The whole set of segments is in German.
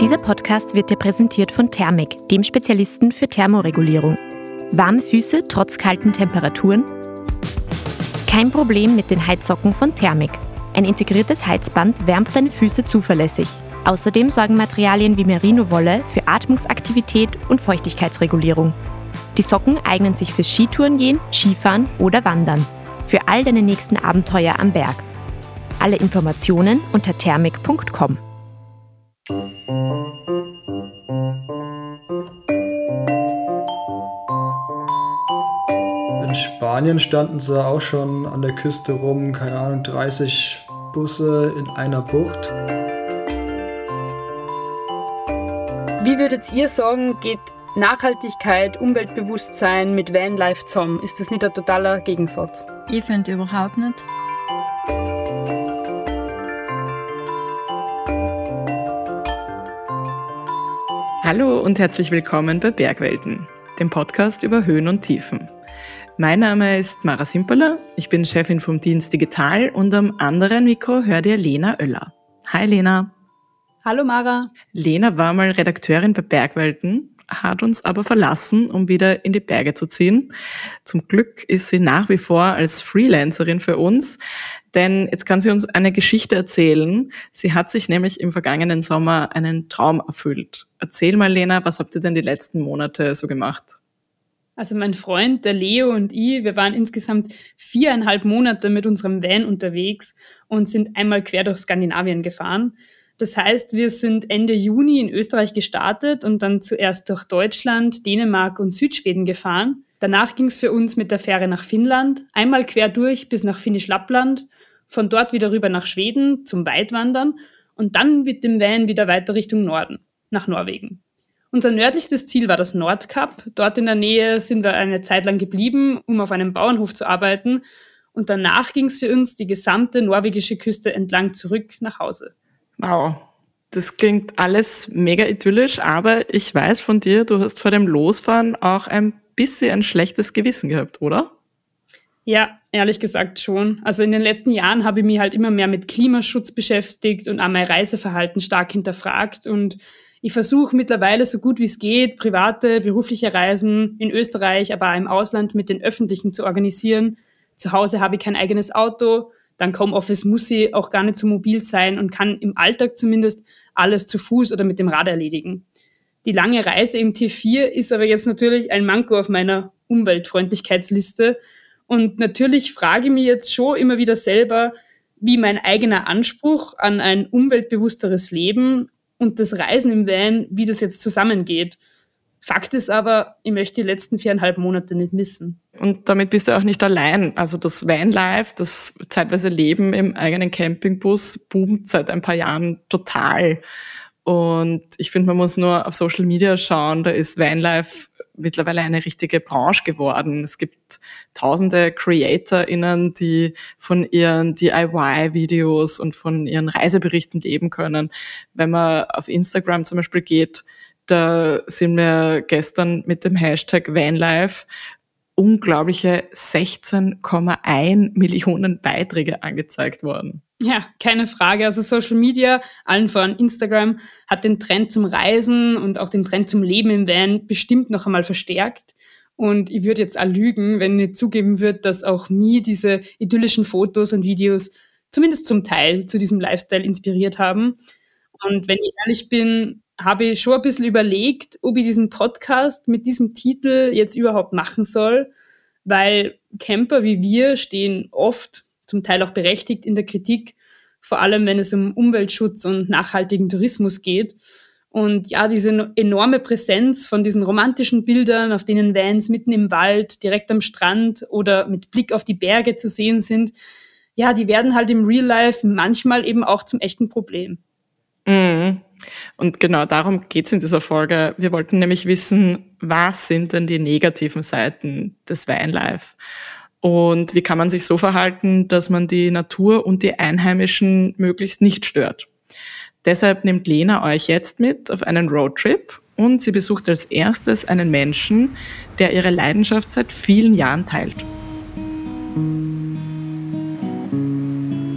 Dieser Podcast wird dir präsentiert von Thermik, dem Spezialisten für Thermoregulierung. Warme Füße trotz kalten Temperaturen? Kein Problem mit den Heizsocken von Thermik. Ein integriertes Heizband wärmt deine Füße zuverlässig. Außerdem sorgen Materialien wie Merino-Wolle für Atmungsaktivität und Feuchtigkeitsregulierung. Die Socken eignen sich fürs Skitourengehen, Skifahren oder Wandern. Für all deine nächsten Abenteuer am Berg. Alle Informationen unter thermik.com. In Spanien standen sie auch schon an der Küste rum, keine Ahnung, 30 Busse in einer Bucht. Wie würdet ihr sagen, geht Nachhaltigkeit, Umweltbewusstsein mit Vanlife zusammen? Ist das nicht ein totaler Gegensatz? Ich finde überhaupt nicht. Hallo und herzlich willkommen bei Bergwelten, dem Podcast über Höhen und Tiefen. Mein Name ist Mara Simperler, ich bin Chefin vom Dienst Digital und am anderen Mikro hört ihr Lena Oeller. Hi Lena. Hallo Mara. Lena war mal Redakteurin bei Bergwelten, hat uns aber verlassen, um wieder in die Berge zu ziehen. Zum Glück ist sie nach wie vor als Freelancerin für uns, denn jetzt kann sie uns eine Geschichte erzählen. Sie hat sich nämlich im vergangenen Sommer einen Traum erfüllt. Erzähl mal, Lena, was habt ihr denn die letzten Monate so gemacht? Also mein Freund, der Leo und ich, wir waren insgesamt viereinhalb Monate mit unserem Van unterwegs und sind einmal quer durch Skandinavien gefahren. Das heißt, wir sind Ende Juni in Österreich gestartet und dann zuerst durch Deutschland, Dänemark und Südschweden gefahren. Danach ging es für uns mit der Fähre nach Finnland, einmal quer durch bis nach Finnisch-Lappland von dort wieder rüber nach Schweden zum Weitwandern und dann mit dem Van wieder weiter Richtung Norden, nach Norwegen. Unser nördlichstes Ziel war das Nordkap. Dort in der Nähe sind wir eine Zeit lang geblieben, um auf einem Bauernhof zu arbeiten. Und danach ging es für uns die gesamte norwegische Küste entlang zurück nach Hause. Wow, das klingt alles mega idyllisch, aber ich weiß von dir, du hast vor dem Losfahren auch ein bisschen ein schlechtes Gewissen gehabt, oder? Ja, ehrlich gesagt schon. Also in den letzten Jahren habe ich mich halt immer mehr mit Klimaschutz beschäftigt und auch mein Reiseverhalten stark hinterfragt. Und ich versuche mittlerweile so gut wie es geht, private, berufliche Reisen in Österreich, aber auch im Ausland mit den öffentlichen zu organisieren. Zu Hause habe ich kein eigenes Auto. Dank Homeoffice muss ich auch gar nicht so mobil sein und kann im Alltag zumindest alles zu Fuß oder mit dem Rad erledigen. Die lange Reise im T4 ist aber jetzt natürlich ein Manko auf meiner Umweltfreundlichkeitsliste und natürlich frage ich mich jetzt schon immer wieder selber, wie mein eigener Anspruch an ein umweltbewussteres Leben und das Reisen im Van, wie das jetzt zusammengeht. Fakt ist aber, ich möchte die letzten viereinhalb Monate nicht missen. Und damit bist du auch nicht allein. Also das Vanlife, das zeitweise Leben im eigenen Campingbus boomt seit ein paar Jahren total. Und ich finde, man muss nur auf Social Media schauen, da ist Vanlife mittlerweile eine richtige Branche geworden. Es gibt tausende CreatorInnen, die von ihren DIY-Videos und von ihren Reiseberichten leben können. Wenn man auf Instagram zum Beispiel geht, da sind wir gestern mit dem Hashtag Vanlife unglaubliche 16,1 Millionen Beiträge angezeigt worden. Ja, keine Frage. Also Social Media, allen voran Instagram, hat den Trend zum Reisen und auch den Trend zum Leben im Van bestimmt noch einmal verstärkt. Und ich würde jetzt auch lügen, wenn ich zugeben würde, dass auch mir diese idyllischen Fotos und Videos zumindest zum Teil zu diesem Lifestyle inspiriert haben. Und wenn ich ehrlich bin, habe ich schon ein bisschen überlegt, ob ich diesen Podcast mit diesem Titel jetzt überhaupt machen soll, weil Camper wie wir stehen oft, zum Teil auch berechtigt in der Kritik, vor allem wenn es um Umweltschutz und nachhaltigen Tourismus geht. Und ja, diese enorme Präsenz von diesen romantischen Bildern, auf denen Vans mitten im Wald, direkt am Strand oder mit Blick auf die Berge zu sehen sind, ja, die werden halt im Real Life manchmal eben auch zum echten Problem. Mhm. Und genau darum geht es in dieser Folge. Wir wollten nämlich wissen, was sind denn die negativen Seiten des Vanlife? Und wie kann man sich so verhalten, dass man die Natur und die Einheimischen möglichst nicht stört? Deshalb nimmt Lena euch jetzt mit auf einen Roadtrip und sie besucht als erstes einen Menschen, der ihre Leidenschaft seit vielen Jahren teilt.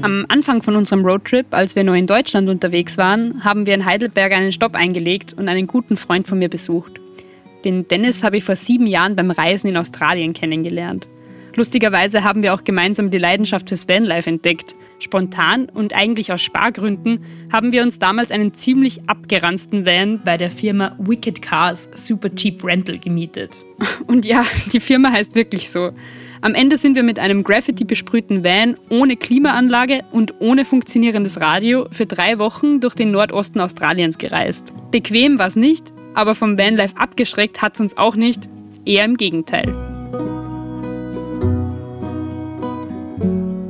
Am Anfang von unserem Roadtrip, als wir noch in Deutschland unterwegs waren, haben wir in Heidelberg einen Stopp eingelegt und einen guten Freund von mir besucht. Den Dennis habe ich vor sieben Jahren beim Reisen in Australien kennengelernt. Lustigerweise haben wir auch gemeinsam die Leidenschaft fürs Vanlife entdeckt. Spontan und eigentlich aus Spargründen haben wir uns damals einen ziemlich abgeranzten Van bei der Firma Wicked Cars Super Cheap Rental gemietet. Und ja, die Firma heißt wirklich so. Am Ende sind wir mit einem Graffiti besprühten Van ohne Klimaanlage und ohne funktionierendes Radio für drei Wochen durch den Nordosten Australiens gereist. Bequem war es nicht, aber vom Vanlife abgeschreckt hat es uns auch nicht, eher im Gegenteil.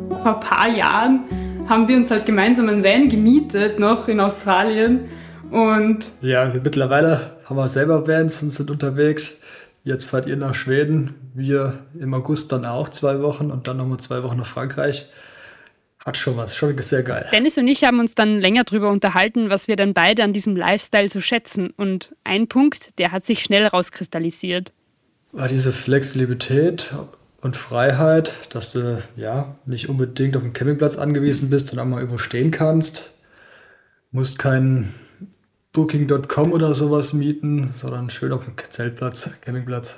Vor ein paar Jahren haben wir uns halt gemeinsam einen Van gemietet, noch in Australien. Und ja, mittlerweile haben wir selber Vans und sind unterwegs. Jetzt fahrt ihr nach Schweden, wir im August dann auch zwei Wochen und dann nochmal zwei Wochen nach Frankreich. Hat schon was, schon sehr geil. Dennis und ich haben uns dann länger darüber unterhalten, was wir dann beide an diesem Lifestyle so schätzen. Und ein Punkt, der hat sich schnell rauskristallisiert. War diese Flexibilität und Freiheit, dass du ja nicht unbedingt auf dem Campingplatz angewiesen bist und auch mal überstehen kannst. Musst keinen Booking.com oder sowas mieten, sondern schön auf dem Zeltplatz, Campingplatz.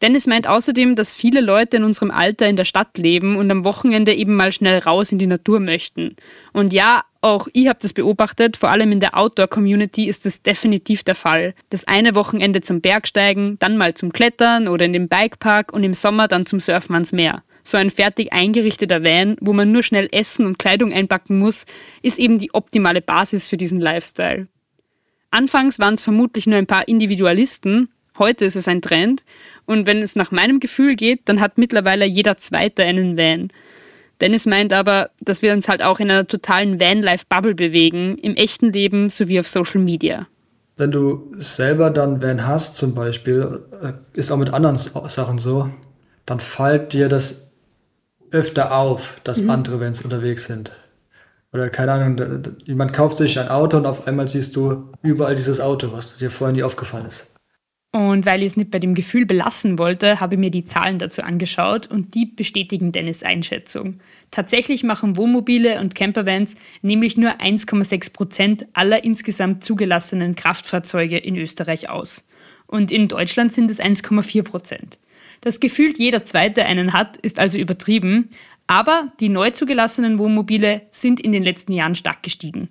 Dennis meint außerdem, dass viele Leute in unserem Alter in der Stadt leben und am Wochenende eben mal schnell raus in die Natur möchten. Und ja, auch ich habe das beobachtet, vor allem in der Outdoor-Community ist das definitiv der Fall. Das eine Wochenende zum Bergsteigen, dann mal zum Klettern oder in den Bikepark und im Sommer dann zum Surfen ans Meer. So ein fertig eingerichteter Van, wo man nur schnell Essen und Kleidung einpacken muss, ist eben die optimale Basis für diesen Lifestyle. Anfangs waren es vermutlich nur ein paar Individualisten, heute ist es ein Trend und wenn es nach meinem Gefühl geht, dann hat mittlerweile jeder Zweite einen Van. Dennis meint aber, dass wir uns halt auch in einer totalen Van-Life-Bubble bewegen, im echten Leben sowie auf Social Media. Wenn du selber dann Van hast zum Beispiel, äh, ist auch mit anderen Sachen so, dann fällt dir das öfter auf, dass mhm. andere Vans unterwegs sind. Oder keine Ahnung, jemand kauft sich ein Auto und auf einmal siehst du überall dieses Auto, was dir vorher nie aufgefallen ist. Und weil ich es nicht bei dem Gefühl belassen wollte, habe ich mir die Zahlen dazu angeschaut und die bestätigen Dennis Einschätzung. Tatsächlich machen Wohnmobile und Campervans nämlich nur 1,6 Prozent aller insgesamt zugelassenen Kraftfahrzeuge in Österreich aus. Und in Deutschland sind es 1,4 Prozent. Dass gefühlt jeder Zweite einen hat, ist also übertrieben, aber die neu zugelassenen Wohnmobile sind in den letzten Jahren stark gestiegen.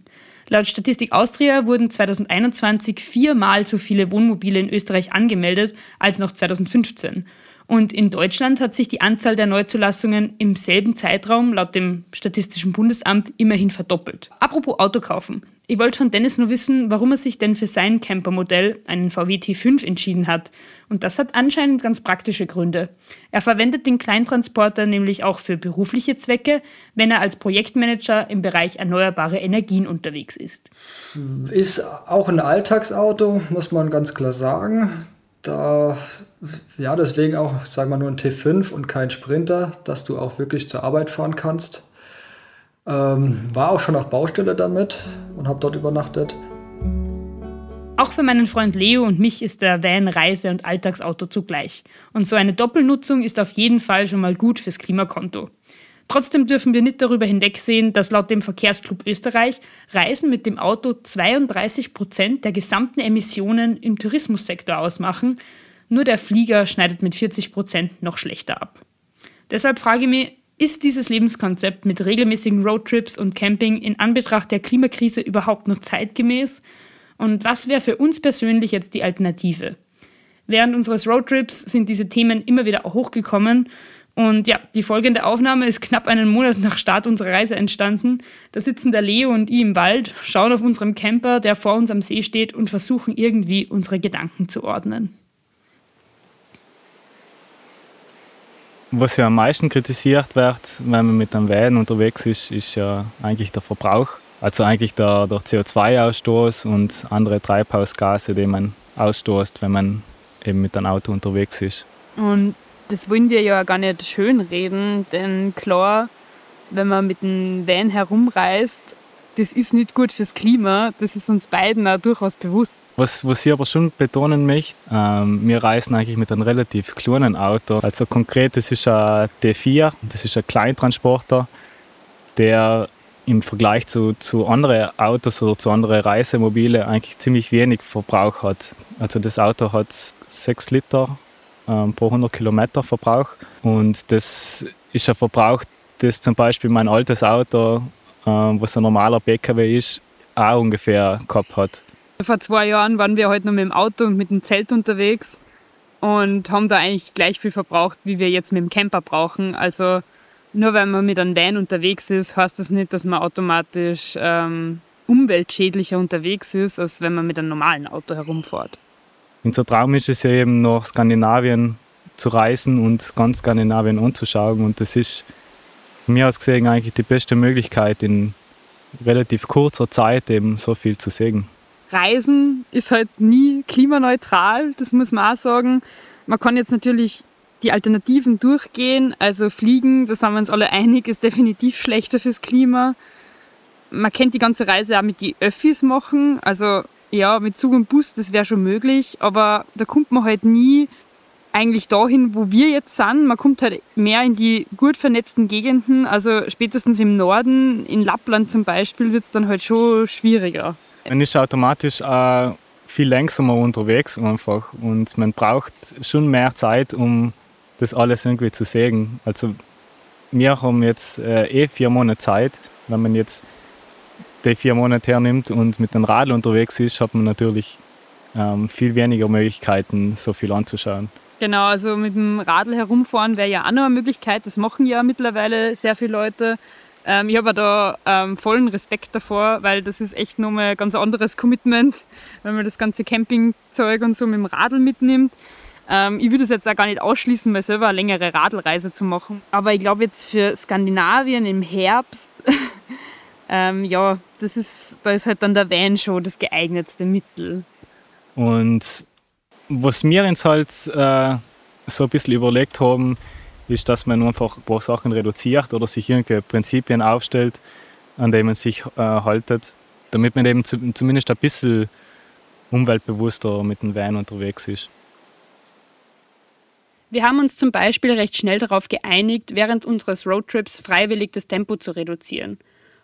Laut Statistik Austria wurden 2021 viermal so viele Wohnmobile in Österreich angemeldet als noch 2015. Und in Deutschland hat sich die Anzahl der Neuzulassungen im selben Zeitraum laut dem Statistischen Bundesamt immerhin verdoppelt. Apropos Auto kaufen. Ich wollte von Dennis nur wissen, warum er sich denn für sein Campermodell, einen VW T5, entschieden hat. Und das hat anscheinend ganz praktische Gründe. Er verwendet den Kleintransporter nämlich auch für berufliche Zwecke, wenn er als Projektmanager im Bereich erneuerbare Energien unterwegs ist. Ist auch ein Alltagsauto, muss man ganz klar sagen. Da, ja, deswegen auch, sagen wir nur ein T5 und kein Sprinter, dass du auch wirklich zur Arbeit fahren kannst. Ähm, war auch schon auf Baustelle damit und habe dort übernachtet. Auch für meinen Freund Leo und mich ist der Van Reise- und Alltagsauto zugleich. Und so eine Doppelnutzung ist auf jeden Fall schon mal gut fürs Klimakonto. Trotzdem dürfen wir nicht darüber hinwegsehen, dass laut dem Verkehrsclub Österreich Reisen mit dem Auto 32 Prozent der gesamten Emissionen im Tourismussektor ausmachen. Nur der Flieger schneidet mit 40 Prozent noch schlechter ab. Deshalb frage ich mich, ist dieses Lebenskonzept mit regelmäßigen Roadtrips und Camping in Anbetracht der Klimakrise überhaupt noch zeitgemäß? Und was wäre für uns persönlich jetzt die Alternative? Während unseres Roadtrips sind diese Themen immer wieder hochgekommen. Und ja, die folgende Aufnahme ist knapp einen Monat nach Start unserer Reise entstanden. Da sitzen der Leo und ich im Wald, schauen auf unserem Camper, der vor uns am See steht und versuchen irgendwie unsere Gedanken zu ordnen. Was ja am meisten kritisiert wird, wenn man mit einem Van unterwegs ist, ist ja eigentlich der Verbrauch. Also eigentlich der, der CO2-Ausstoß und andere Treibhausgase, die man ausstoßt, wenn man eben mit einem Auto unterwegs ist. Und das wollen wir ja gar nicht schönreden, denn klar, wenn man mit einem Van herumreist, das ist nicht gut fürs Klima, das ist uns beiden auch durchaus bewusst. Was, was ich aber schon betonen möchte, ähm, wir reisen eigentlich mit einem relativ kleinen Auto. Also konkret, das ist ein T4, das ist ein Kleintransporter. der im Vergleich zu, zu anderen Autos oder zu anderen Reisemobile eigentlich ziemlich wenig Verbrauch hat. Also das Auto hat 6 Liter ähm, pro 100 Kilometer Verbrauch und das ist ein Verbrauch, das zum Beispiel mein altes Auto, ähm, was ein normaler PKW ist, auch ungefähr gehabt hat. Vor zwei Jahren waren wir heute halt noch mit dem Auto und mit dem Zelt unterwegs und haben da eigentlich gleich viel verbraucht, wie wir jetzt mit dem Camper brauchen. Also nur weil man mit einem Van unterwegs ist, heißt das nicht, dass man automatisch ähm, umweltschädlicher unterwegs ist, als wenn man mit einem normalen Auto herumfährt. Unser Traum ist es ja eben nach Skandinavien zu reisen und ganz Skandinavien anzuschauen. Und das ist von mir aus gesehen eigentlich die beste Möglichkeit, in relativ kurzer Zeit eben so viel zu sehen. Reisen ist halt nie klimaneutral, das muss man auch sagen. Man kann jetzt natürlich die Alternativen durchgehen. Also Fliegen, da sind wir uns alle einig, ist definitiv schlechter fürs Klima. Man kennt die ganze Reise auch mit die Öffis machen. Also ja, mit Zug und Bus, das wäre schon möglich, aber da kommt man halt nie eigentlich dahin, wo wir jetzt sind. Man kommt halt mehr in die gut vernetzten Gegenden. Also spätestens im Norden, in Lappland zum Beispiel, wird es dann halt schon schwieriger. Man ist automatisch auch viel langsamer unterwegs einfach und man braucht schon mehr Zeit, um das alles irgendwie zu sehen. Also wir haben jetzt äh, eh vier Monate Zeit. Wenn man jetzt die vier Monate hernimmt und mit dem Radl unterwegs ist, hat man natürlich ähm, viel weniger Möglichkeiten, so viel anzuschauen. Genau, also mit dem Radl herumfahren wäre ja auch noch eine Möglichkeit. Das machen ja mittlerweile sehr viele Leute. Ähm, ich habe da ähm, vollen Respekt davor, weil das ist echt nochmal ein ganz anderes Commitment, wenn man das ganze Campingzeug und so mit dem Radl mitnimmt. Ähm, ich würde es jetzt auch gar nicht ausschließen, mal selber eine längere Radlreise zu machen. Aber ich glaube jetzt für Skandinavien im Herbst, ähm, ja, das ist, da ist halt dann der Van schon das geeignetste Mittel. Und was wir uns halt äh, so ein bisschen überlegt haben, ist, dass man einfach ein paar Sachen reduziert oder sich irgendwelche Prinzipien aufstellt, an denen man sich äh, haltet, damit man eben zu, zumindest ein bisschen umweltbewusster mit dem Van unterwegs ist. Wir haben uns zum Beispiel recht schnell darauf geeinigt, während unseres Roadtrips freiwillig das Tempo zu reduzieren.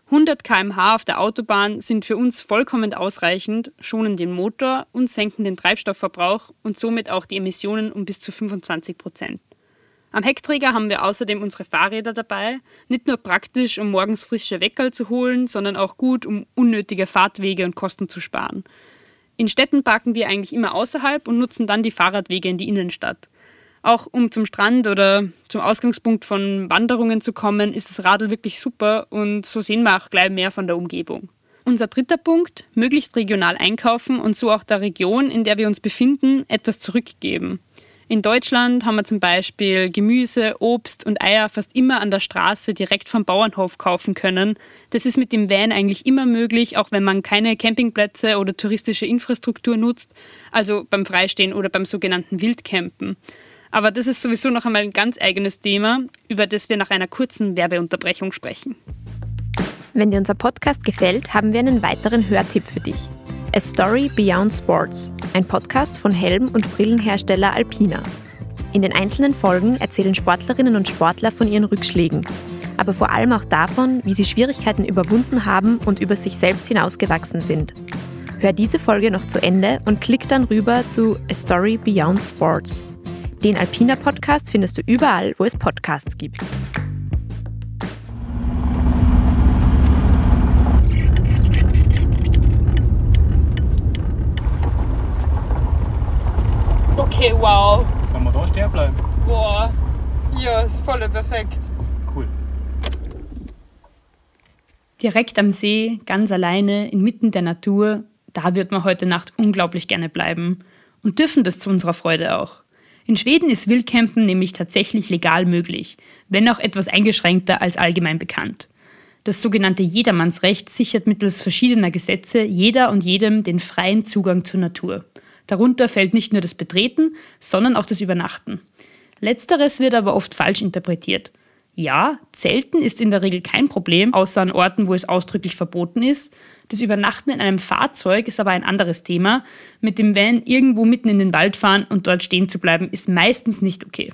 100 km/h auf der Autobahn sind für uns vollkommen ausreichend, schonen den Motor und senken den Treibstoffverbrauch und somit auch die Emissionen um bis zu 25 Prozent. Am Heckträger haben wir außerdem unsere Fahrräder dabei, nicht nur praktisch, um morgens frische Weckerl zu holen, sondern auch gut, um unnötige Fahrtwege und Kosten zu sparen. In Städten parken wir eigentlich immer außerhalb und nutzen dann die Fahrradwege in die Innenstadt. Auch um zum Strand oder zum Ausgangspunkt von Wanderungen zu kommen, ist das Radl wirklich super und so sehen wir auch gleich mehr von der Umgebung. Unser dritter Punkt, möglichst regional einkaufen und so auch der Region, in der wir uns befinden, etwas zurückgeben. In Deutschland haben wir zum Beispiel Gemüse, Obst und Eier fast immer an der Straße direkt vom Bauernhof kaufen können. Das ist mit dem Van eigentlich immer möglich, auch wenn man keine Campingplätze oder touristische Infrastruktur nutzt, also beim Freistehen oder beim sogenannten Wildcampen. Aber das ist sowieso noch einmal ein ganz eigenes Thema, über das wir nach einer kurzen Werbeunterbrechung sprechen. Wenn dir unser Podcast gefällt, haben wir einen weiteren Hörtipp für dich. A Story Beyond Sports, ein Podcast von Helm- und Brillenhersteller Alpina. In den einzelnen Folgen erzählen Sportlerinnen und Sportler von ihren Rückschlägen, aber vor allem auch davon, wie sie Schwierigkeiten überwunden haben und über sich selbst hinausgewachsen sind. Hör diese Folge noch zu Ende und klick dann rüber zu A Story Beyond Sports. Den Alpina Podcast findest du überall, wo es Podcasts gibt. Okay, wow. Sollen wir da stehen bleiben? Boah. Ja, ist voll perfekt. Cool. Direkt am See, ganz alleine, inmitten der Natur, da wird man heute Nacht unglaublich gerne bleiben und dürfen das zu unserer Freude auch. In Schweden ist Wildcampen nämlich tatsächlich legal möglich, wenn auch etwas eingeschränkter als allgemein bekannt. Das sogenannte Jedermannsrecht sichert mittels verschiedener Gesetze jeder und jedem den freien Zugang zur Natur. Darunter fällt nicht nur das Betreten, sondern auch das Übernachten. Letzteres wird aber oft falsch interpretiert. Ja, Zelten ist in der Regel kein Problem, außer an Orten, wo es ausdrücklich verboten ist, das Übernachten in einem Fahrzeug ist aber ein anderes Thema. Mit dem Van irgendwo mitten in den Wald fahren und dort stehen zu bleiben, ist meistens nicht okay.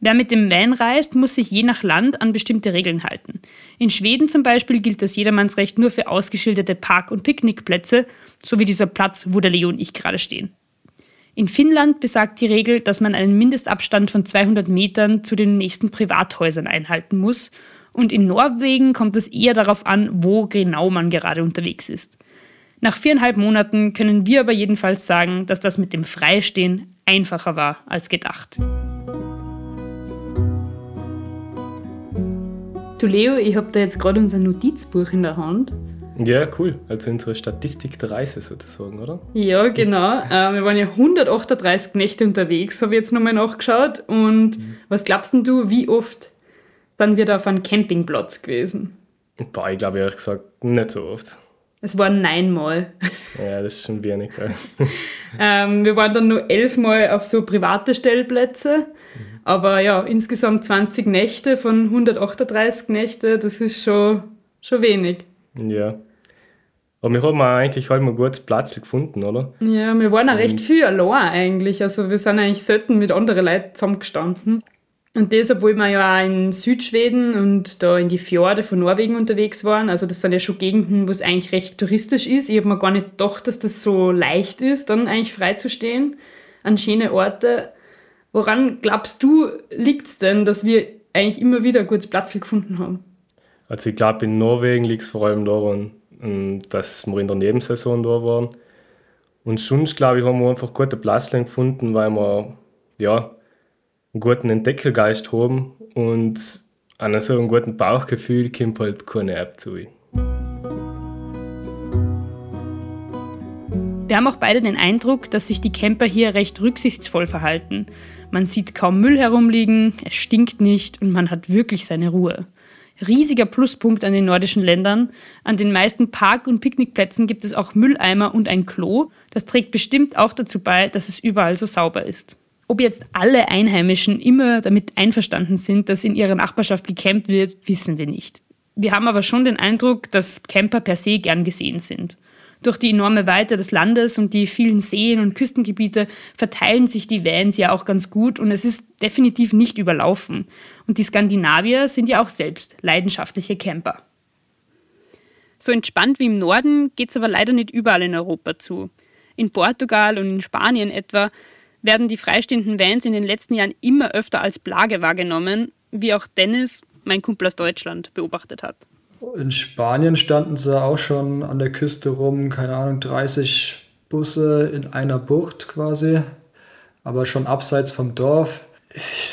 Wer mit dem Van reist, muss sich je nach Land an bestimmte Regeln halten. In Schweden zum Beispiel gilt das Jedermannsrecht nur für ausgeschilderte Park- und Picknickplätze, so wie dieser Platz, wo der Leo und ich gerade stehen. In Finnland besagt die Regel, dass man einen Mindestabstand von 200 Metern zu den nächsten Privathäusern einhalten muss. Und in Norwegen kommt es eher darauf an, wo genau man gerade unterwegs ist. Nach viereinhalb Monaten können wir aber jedenfalls sagen, dass das mit dem Freistehen einfacher war als gedacht. Du Leo, ich habe da jetzt gerade unser Notizbuch in der Hand. Ja, cool. Also unsere Statistik der Reise sozusagen, oder? Ja, genau. Äh, wir waren ja 138 Nächte unterwegs, habe ich jetzt nochmal nachgeschaut. Und mhm. was glaubst du, wie oft sind wir da auf einem Campingplatz gewesen? Boah, ich glaube ehrlich gesagt nicht so oft. Es waren neunmal. Ja, das ist schon wenig. ähm, wir waren dann nur elfmal auf so private Stellplätze. Aber ja, insgesamt 20 Nächte von 138 Nächte, das ist schon, schon wenig. Ja. Aber wir haben eigentlich halt mal gut Platz gefunden, oder? Ja, wir waren auch recht viel allein eigentlich. Also wir sind eigentlich selten mit anderen Leuten zusammengestanden. Und das, obwohl wir ja auch in Südschweden und da in die Fjorde von Norwegen unterwegs waren. Also das sind ja schon Gegenden, wo es eigentlich recht touristisch ist. Ich habe mir gar nicht gedacht, dass das so leicht ist, dann eigentlich freizustehen an schöne Orte. Woran glaubst du, liegt es denn, dass wir eigentlich immer wieder gutes Platz gefunden haben? Also ich glaube, in Norwegen liegt es vor allem daran, ähm, dass wir in der Nebensaison da waren. Und sonst, glaube ich, haben wir einfach gute Platz gefunden, weil wir ja, einen guten Entdeckergeist haben und an so einem guten Bauchgefühl kommt halt keine App zu. Wir haben auch beide den Eindruck, dass sich die Camper hier recht rücksichtsvoll verhalten. Man sieht kaum Müll herumliegen, es stinkt nicht und man hat wirklich seine Ruhe. Riesiger Pluspunkt an den nordischen Ländern. An den meisten Park- und Picknickplätzen gibt es auch Mülleimer und ein Klo. Das trägt bestimmt auch dazu bei, dass es überall so sauber ist. Ob jetzt alle Einheimischen immer damit einverstanden sind, dass in ihrer Nachbarschaft gecampt wird, wissen wir nicht. Wir haben aber schon den Eindruck, dass Camper per se gern gesehen sind. Durch die enorme Weite des Landes und die vielen Seen und Küstengebiete verteilen sich die Vans ja auch ganz gut und es ist definitiv nicht überlaufen. Und die Skandinavier sind ja auch selbst leidenschaftliche Camper. So entspannt wie im Norden geht es aber leider nicht überall in Europa zu. In Portugal und in Spanien etwa werden die freistehenden Vans in den letzten Jahren immer öfter als Plage wahrgenommen, wie auch Dennis, mein Kumpel aus Deutschland, beobachtet hat. In Spanien standen sie auch schon an der Küste rum, keine Ahnung, 30 Busse in einer Bucht quasi, aber schon abseits vom Dorf.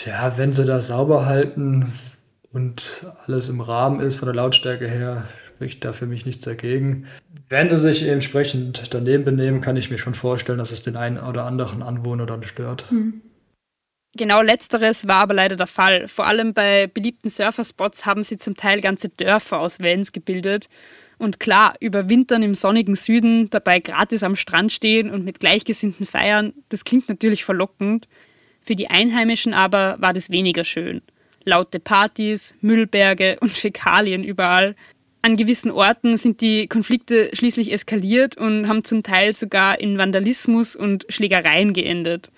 Ja, wenn sie das sauber halten und alles im Rahmen ist von der Lautstärke her, spricht da für mich nichts dagegen. Wenn sie sich entsprechend daneben benehmen, kann ich mir schon vorstellen, dass es den einen oder anderen Anwohner dann stört. Mhm. Genau letzteres war aber leider der Fall. Vor allem bei beliebten Surferspots haben sie zum Teil ganze Dörfer aus Vans gebildet. Und klar, überwintern im sonnigen Süden, dabei gratis am Strand stehen und mit Gleichgesinnten feiern, das klingt natürlich verlockend. Für die Einheimischen aber war das weniger schön. Laute Partys, Müllberge und Fäkalien überall. An gewissen Orten sind die Konflikte schließlich eskaliert und haben zum Teil sogar in Vandalismus und Schlägereien geendet.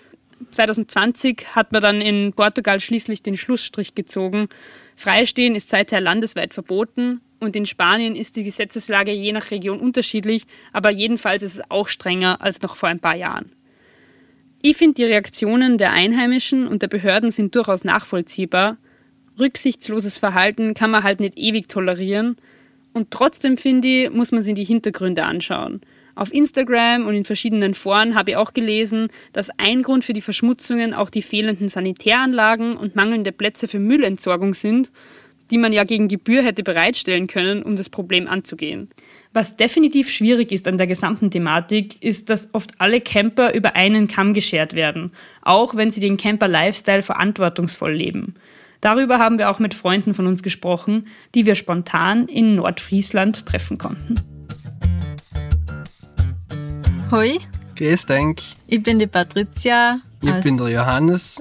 2020 hat man dann in Portugal schließlich den Schlussstrich gezogen. Freistehen ist seither landesweit verboten und in Spanien ist die Gesetzeslage je nach Region unterschiedlich, aber jedenfalls ist es auch strenger als noch vor ein paar Jahren. Ich finde, die Reaktionen der Einheimischen und der Behörden sind durchaus nachvollziehbar. Rücksichtsloses Verhalten kann man halt nicht ewig tolerieren. Und trotzdem finde ich, muss man sich die Hintergründe anschauen. Auf Instagram und in verschiedenen Foren habe ich auch gelesen, dass ein Grund für die Verschmutzungen auch die fehlenden Sanitäranlagen und mangelnde Plätze für Müllentsorgung sind, die man ja gegen Gebühr hätte bereitstellen können, um das Problem anzugehen. Was definitiv schwierig ist an der gesamten Thematik, ist, dass oft alle Camper über einen Kamm geschert werden, auch wenn sie den Camper-Lifestyle verantwortungsvoll leben. Darüber haben wir auch mit Freunden von uns gesprochen, die wir spontan in Nordfriesland treffen konnten. Hoi. Grüß denk. Ich bin die Patricia. Ich bin der Johannes.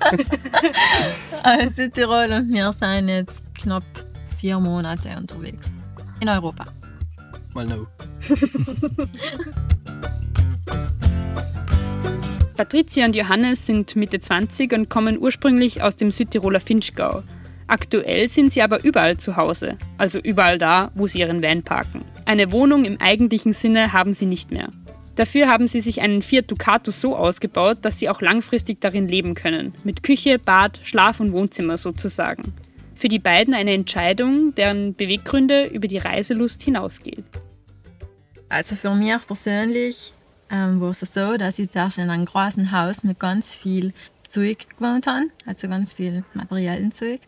aus Südtirol und wir sind jetzt knapp vier Monate unterwegs. In Europa. Mal no. Patricia und Johannes sind Mitte 20 und kommen ursprünglich aus dem Südtiroler Finchgau. Aktuell sind sie aber überall zu Hause, also überall da, wo sie ihren Van parken. Eine Wohnung im eigentlichen Sinne haben sie nicht mehr. Dafür haben sie sich einen Fiat Ducato so ausgebaut, dass sie auch langfristig darin leben können. Mit Küche, Bad, Schlaf und Wohnzimmer sozusagen. Für die beiden eine Entscheidung, deren Beweggründe über die Reiselust hinausgeht. Also für mich persönlich ähm, war es so, dass ich zuerst in einem großen Haus mit ganz viel Zeug gewohnt habe, also ganz viel materiellen Zeug.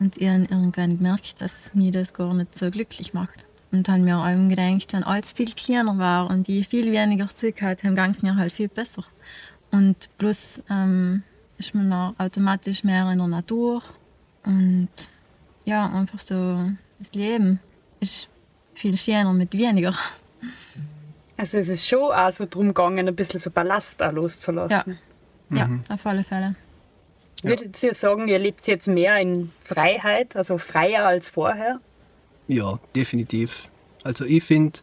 Und ich habe irgendwann gemerkt, dass mir das gar nicht so glücklich macht. Und habe mir auch gedacht, wenn alles viel kleiner war und ich viel weniger Zeug hatte, dann ging es mir halt viel besser. Und plus ähm, ist man auch automatisch mehr in der Natur. Und ja, einfach so das Leben ist viel schöner mit weniger. Also es ist schon auch so drum gegangen, ein bisschen so Ballast auch loszulassen. Ja, ja auf alle Fälle. Würdet ihr sagen, ihr lebt jetzt mehr in Freiheit, also freier als vorher? Ja, definitiv. Also ich finde,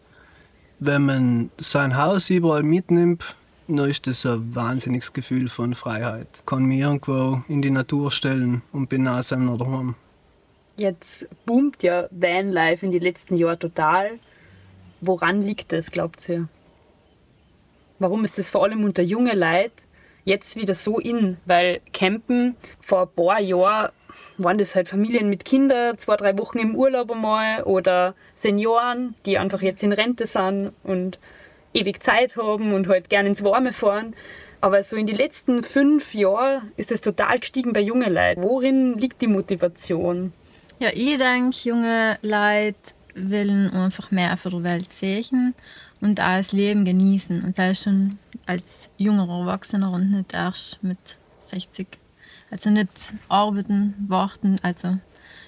wenn man sein Haus überall mitnimmt, dann ist das ein wahnsinniges Gefühl von Freiheit. Ich kann mich irgendwo in die Natur stellen und bin nah seinem daheim. Jetzt boomt ja Vanlife in den letzten Jahren total. Woran liegt das, glaubt ihr? Warum ist das vor allem unter jungen Leuten jetzt wieder so in? Weil Campen vor ein paar Jahren waren das halt Familien mit Kindern, zwei, drei Wochen im Urlaub einmal oder Senioren, die einfach jetzt in Rente sind und ewig Zeit haben und halt gerne ins Warme fahren. Aber so in den letzten fünf Jahren ist es total gestiegen bei jungen Leuten. Worin liegt die Motivation? Ja, ich denke, junge Leute wollen einfach mehr für die Welt sehen und auch das Leben genießen. Und sei schon als junger Erwachsener und nicht erst mit 60. Also nicht arbeiten, warten, also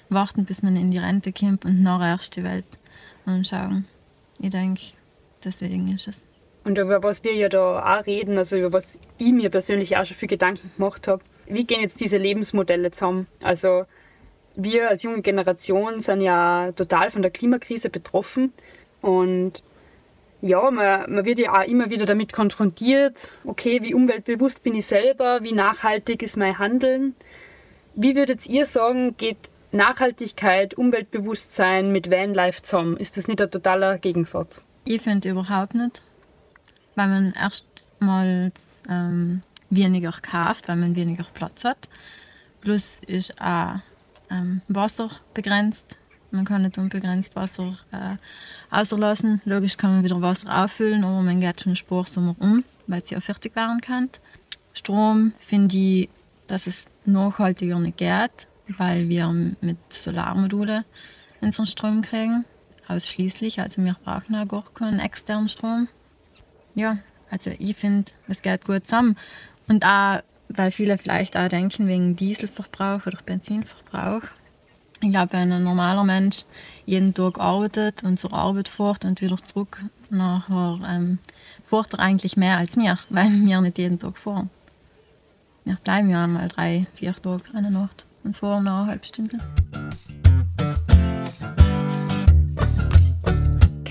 warten, bis man in die Rente kommt und nachher erst die Welt anschauen. Ich denke, deswegen ist es. Und über was wir ja da auch reden, also über was ich mir persönlich auch schon viel Gedanken gemacht habe, wie gehen jetzt diese Lebensmodelle zusammen? Also wir als junge Generation sind ja total von der Klimakrise betroffen und ja, man, man wird ja auch immer wieder damit konfrontiert, okay, wie umweltbewusst bin ich selber, wie nachhaltig ist mein Handeln. Wie würdet ihr sagen, geht Nachhaltigkeit, Umweltbewusstsein mit Vanlife zusammen? Ist das nicht ein totaler Gegensatz? Ich finde überhaupt nicht, weil man erstmals ähm, weniger kauft, weil man weniger Platz hat. Plus ist auch ähm, Wasser begrenzt. Man kann nicht unbegrenzt Wasser äh, auslassen. Logisch kann man wieder Wasser auffüllen, aber man geht schon Sporsommer um, weil es ja fertig werden kann. Strom finde ich, dass es nachhaltiger nicht geht, weil wir mit Solarmodule unseren Strom kriegen. Ausschließlich. Also wir brauchen auch gar keinen externen Strom. Ja, also ich finde, es geht gut zusammen. Und auch, weil viele vielleicht auch denken, wegen Dieselverbrauch oder Benzinverbrauch. Ich glaube, wenn ein normaler Mensch jeden Tag arbeitet und zur Arbeit fährt und wieder zurück, nachher ähm, fährt er eigentlich mehr als wir, weil wir nicht jeden Tag fahren. Wir bleiben ja einmal drei, vier Tage eine Nacht und fahren noch eine halbe Stunde.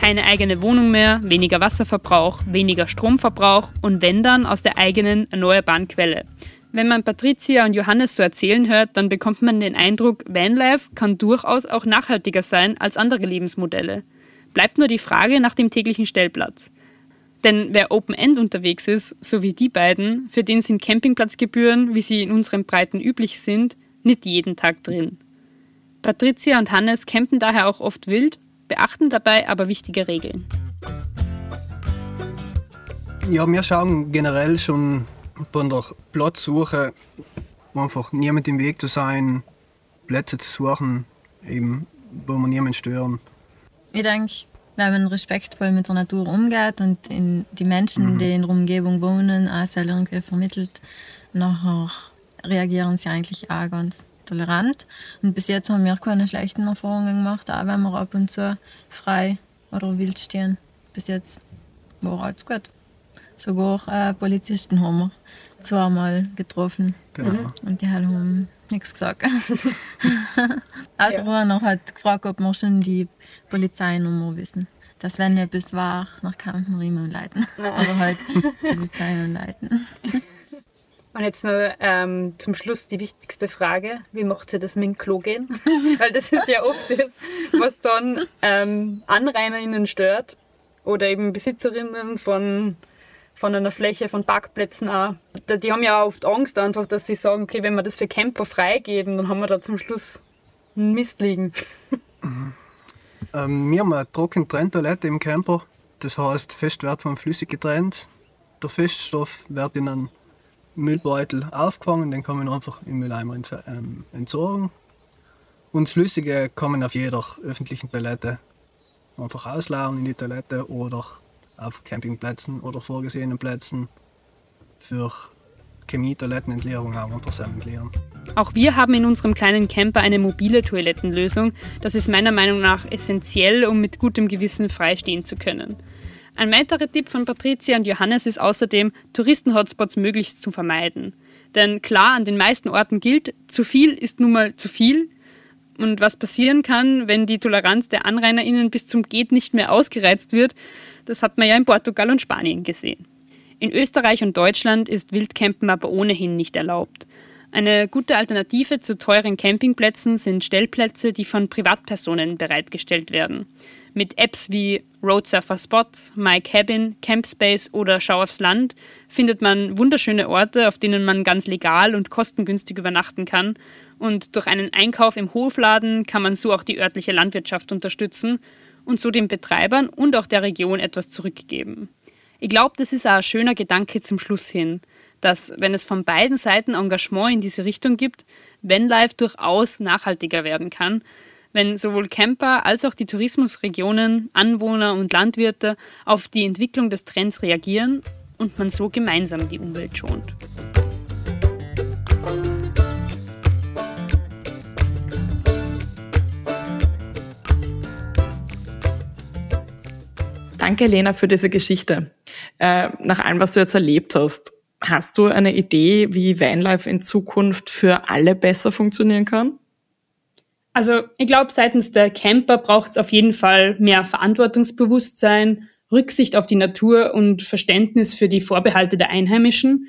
Keine eigene Wohnung mehr, weniger Wasserverbrauch, weniger Stromverbrauch und wenn dann aus der eigenen erneuerbaren Quelle. Wenn man Patricia und Johannes so erzählen hört, dann bekommt man den Eindruck, Vanlife kann durchaus auch nachhaltiger sein als andere Lebensmodelle. Bleibt nur die Frage nach dem täglichen Stellplatz. Denn wer Open-End unterwegs ist, so wie die beiden, für den sind Campingplatzgebühren, wie sie in unseren Breiten üblich sind, nicht jeden Tag drin. Patricia und Hannes campen daher auch oft wild beachten dabei aber wichtige Regeln. Ja, wir schauen generell schon bei der Platzsuche einfach niemand im Weg zu sein, Plätze zu suchen, eben, wo man niemanden stören. Ich denke, wenn man respektvoll mit der Natur umgeht und die Menschen, mhm. die in der Umgebung wohnen, auch irgendwie vermittelt, nachher reagieren sie eigentlich auch ganz tolerant. Und bis jetzt haben wir keine schlechten Erfahrungen gemacht, auch wenn wir ab und zu frei oder wild stehen. Bis jetzt war alles gut. Sogar äh, Polizisten haben wir zweimal getroffen. Genau. Mhm. Und die haben nichts gesagt. also ja. einer hat gefragt, ob wir schon die Polizeinummer wissen. Dass wenn etwas war, nach Kampen riemen und leiten. Oder halt Polizei und leiten. Und jetzt noch ähm, zum Schluss die wichtigste Frage: Wie macht sie das mit dem Klo gehen? Weil das ist ja oft das, was dann ähm, AnrainerInnen stört oder eben Besitzerinnen von, von einer Fläche, von Parkplätzen auch. Die haben ja oft Angst einfach, dass sie sagen: Okay, wenn wir das für Camper freigeben, dann haben wir da zum Schluss einen Mist liegen. Ähm, wir haben eine trocken Trenntoilette im Camper. Das heißt, Festwert von flüssig getrennt. Der Feststoff wird in einen Müllbeutel aufgefangen, den kann man einfach im Mülleimer ähm, entsorgen. Und Flüssige man auf jeder öffentlichen Toilette einfach auslaufen in die Toilette oder auf Campingplätzen oder vorgesehenen Plätzen für Chemie-Toilettenentleerung auch einfach selber entleeren. Auch wir haben in unserem kleinen Camper eine mobile Toilettenlösung. Das ist meiner Meinung nach essentiell, um mit gutem Gewissen freistehen zu können. Ein weiterer Tipp von Patricia und Johannes ist außerdem, Touristen-Hotspots möglichst zu vermeiden. Denn klar, an den meisten Orten gilt, zu viel ist nun mal zu viel. Und was passieren kann, wenn die Toleranz der AnrainerInnen bis zum Geht nicht mehr ausgereizt wird, das hat man ja in Portugal und Spanien gesehen. In Österreich und Deutschland ist Wildcampen aber ohnehin nicht erlaubt. Eine gute Alternative zu teuren Campingplätzen sind Stellplätze, die von Privatpersonen bereitgestellt werden. Mit Apps wie Roadsurfer Spots, My Cabin, Campspace oder Schau aufs Land findet man wunderschöne Orte, auf denen man ganz legal und kostengünstig übernachten kann. Und durch einen Einkauf im Hofladen kann man so auch die örtliche Landwirtschaft unterstützen und so den Betreibern und auch der Region etwas zurückgeben. Ich glaube, das ist auch ein schöner Gedanke zum Schluss hin, dass, wenn es von beiden Seiten Engagement in diese Richtung gibt, Vanlife durchaus nachhaltiger werden kann, wenn sowohl Camper als auch die Tourismusregionen, Anwohner und Landwirte auf die Entwicklung des Trends reagieren und man so gemeinsam die Umwelt schont. Danke, Lena, für diese Geschichte. Äh, nach allem, was du jetzt erlebt hast, hast du eine Idee, wie Vanlife in Zukunft für alle besser funktionieren kann? Also ich glaube, seitens der Camper braucht es auf jeden Fall mehr Verantwortungsbewusstsein, Rücksicht auf die Natur und Verständnis für die Vorbehalte der Einheimischen.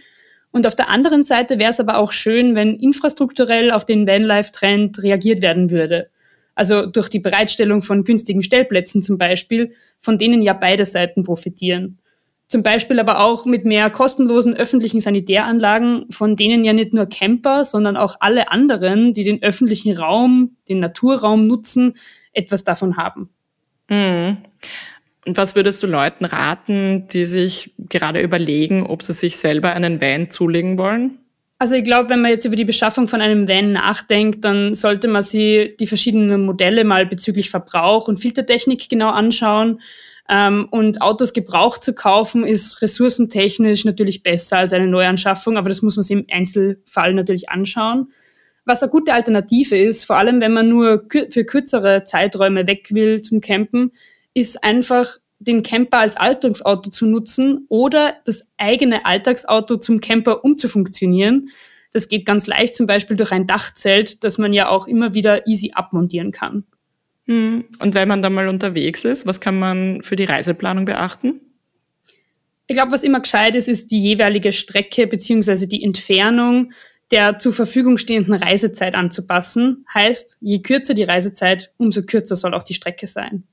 Und auf der anderen Seite wäre es aber auch schön, wenn infrastrukturell auf den Vanlife-Trend reagiert werden würde. Also durch die Bereitstellung von günstigen Stellplätzen zum Beispiel, von denen ja beide Seiten profitieren. Zum Beispiel aber auch mit mehr kostenlosen öffentlichen Sanitäranlagen, von denen ja nicht nur Camper, sondern auch alle anderen, die den öffentlichen Raum, den Naturraum nutzen, etwas davon haben. Mhm. Und was würdest du Leuten raten, die sich gerade überlegen, ob sie sich selber einen Van zulegen wollen? Also ich glaube, wenn man jetzt über die Beschaffung von einem Van nachdenkt, dann sollte man sich die verschiedenen Modelle mal bezüglich Verbrauch und Filtertechnik genau anschauen ähm, und Autos gebraucht zu kaufen, ist ressourcentechnisch natürlich besser als eine Neuanschaffung, aber das muss man sich im Einzelfall natürlich anschauen. Was eine gute Alternative ist, vor allem wenn man nur für kürzere Zeiträume weg will zum Campen, ist einfach den Camper als Alltagsauto zu nutzen oder das eigene Alltagsauto zum Camper umzufunktionieren. Das geht ganz leicht, zum Beispiel durch ein Dachzelt, das man ja auch immer wieder easy abmontieren kann. Hm. Und wenn man da mal unterwegs ist, was kann man für die Reiseplanung beachten? Ich glaube, was immer gescheit ist, ist die jeweilige Strecke bzw. die Entfernung der zur Verfügung stehenden Reisezeit anzupassen. Heißt, je kürzer die Reisezeit, umso kürzer soll auch die Strecke sein.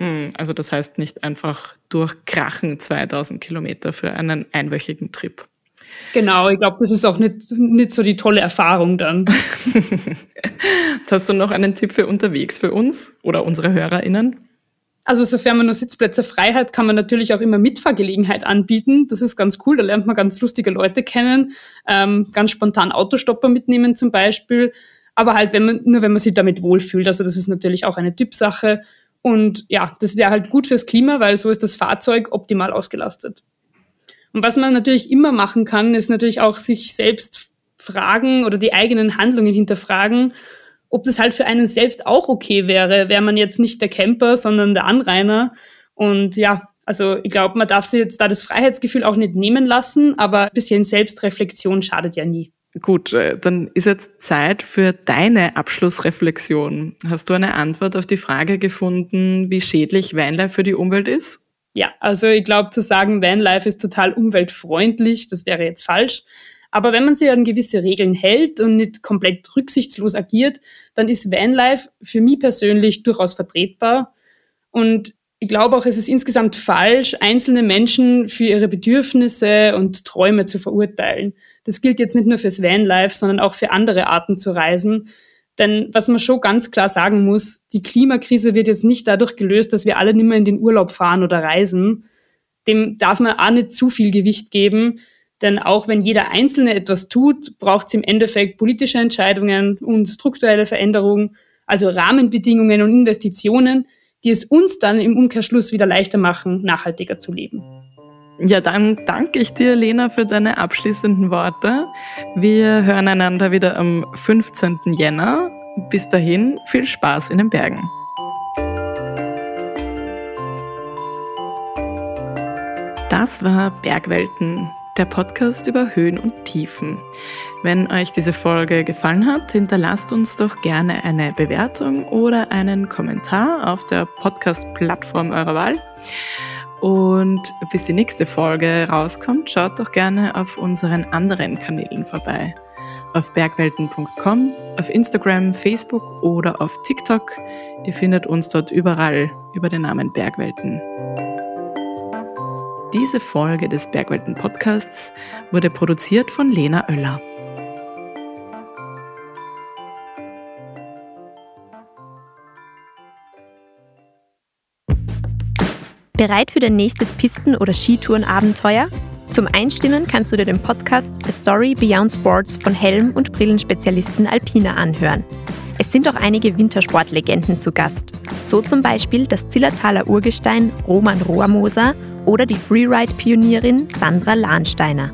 Hm, also das heißt nicht einfach durchkrachen 2000 Kilometer für einen einwöchigen Trip. Genau, ich glaube, das ist auch nicht, nicht so die tolle Erfahrung dann. Hast du noch einen Tipp für unterwegs für uns oder unsere HörerInnen? Also sofern man nur Sitzplätze frei hat, kann man natürlich auch immer Mitfahrgelegenheit anbieten. Das ist ganz cool, da lernt man ganz lustige Leute kennen. Ähm, ganz spontan Autostopper mitnehmen zum Beispiel. Aber halt wenn man, nur wenn man sich damit wohlfühlt. Also das ist natürlich auch eine Typsache. Und ja, das wäre halt gut fürs Klima, weil so ist das Fahrzeug optimal ausgelastet. Und was man natürlich immer machen kann, ist natürlich auch sich selbst fragen oder die eigenen Handlungen hinterfragen, ob das halt für einen selbst auch okay wäre, wäre man jetzt nicht der Camper, sondern der Anrainer. Und ja, also ich glaube, man darf sich jetzt da das Freiheitsgefühl auch nicht nehmen lassen, aber ein bisschen Selbstreflexion schadet ja nie. Gut, äh, dann ist jetzt Zeit für deine Abschlussreflexion. Hast du eine Antwort auf die Frage gefunden, wie schädlich Weinleih für die Umwelt ist? Ja, also ich glaube, zu sagen, Vanlife ist total umweltfreundlich, das wäre jetzt falsch. Aber wenn man sich an gewisse Regeln hält und nicht komplett rücksichtslos agiert, dann ist Vanlife für mich persönlich durchaus vertretbar. Und ich glaube auch, es ist insgesamt falsch, einzelne Menschen für ihre Bedürfnisse und Träume zu verurteilen. Das gilt jetzt nicht nur fürs Vanlife, sondern auch für andere Arten zu reisen. Denn was man schon ganz klar sagen muss, die Klimakrise wird jetzt nicht dadurch gelöst, dass wir alle nicht mehr in den Urlaub fahren oder reisen. Dem darf man auch nicht zu viel Gewicht geben. Denn auch wenn jeder Einzelne etwas tut, braucht es im Endeffekt politische Entscheidungen und strukturelle Veränderungen, also Rahmenbedingungen und Investitionen, die es uns dann im Umkehrschluss wieder leichter machen, nachhaltiger zu leben. Ja, dann danke ich dir, Lena, für deine abschließenden Worte. Wir hören einander wieder am 15. Jänner. Bis dahin, viel Spaß in den Bergen. Das war Bergwelten, der Podcast über Höhen und Tiefen. Wenn euch diese Folge gefallen hat, hinterlasst uns doch gerne eine Bewertung oder einen Kommentar auf der Podcast-Plattform eurer Wahl. Und bis die nächste Folge rauskommt, schaut doch gerne auf unseren anderen Kanälen vorbei. Auf bergwelten.com, auf Instagram, Facebook oder auf TikTok. Ihr findet uns dort überall über den Namen Bergwelten. Diese Folge des Bergwelten Podcasts wurde produziert von Lena Oeller. Bereit für dein nächstes Pisten- oder Skitourenabenteuer? Zum Einstimmen kannst du dir den Podcast A Story Beyond Sports von Helm- und Brillenspezialisten Alpina anhören. Es sind auch einige Wintersportlegenden zu Gast. So zum Beispiel das Zillertaler Urgestein Roman Rohrmoser oder die Freeride-Pionierin Sandra Lahnsteiner.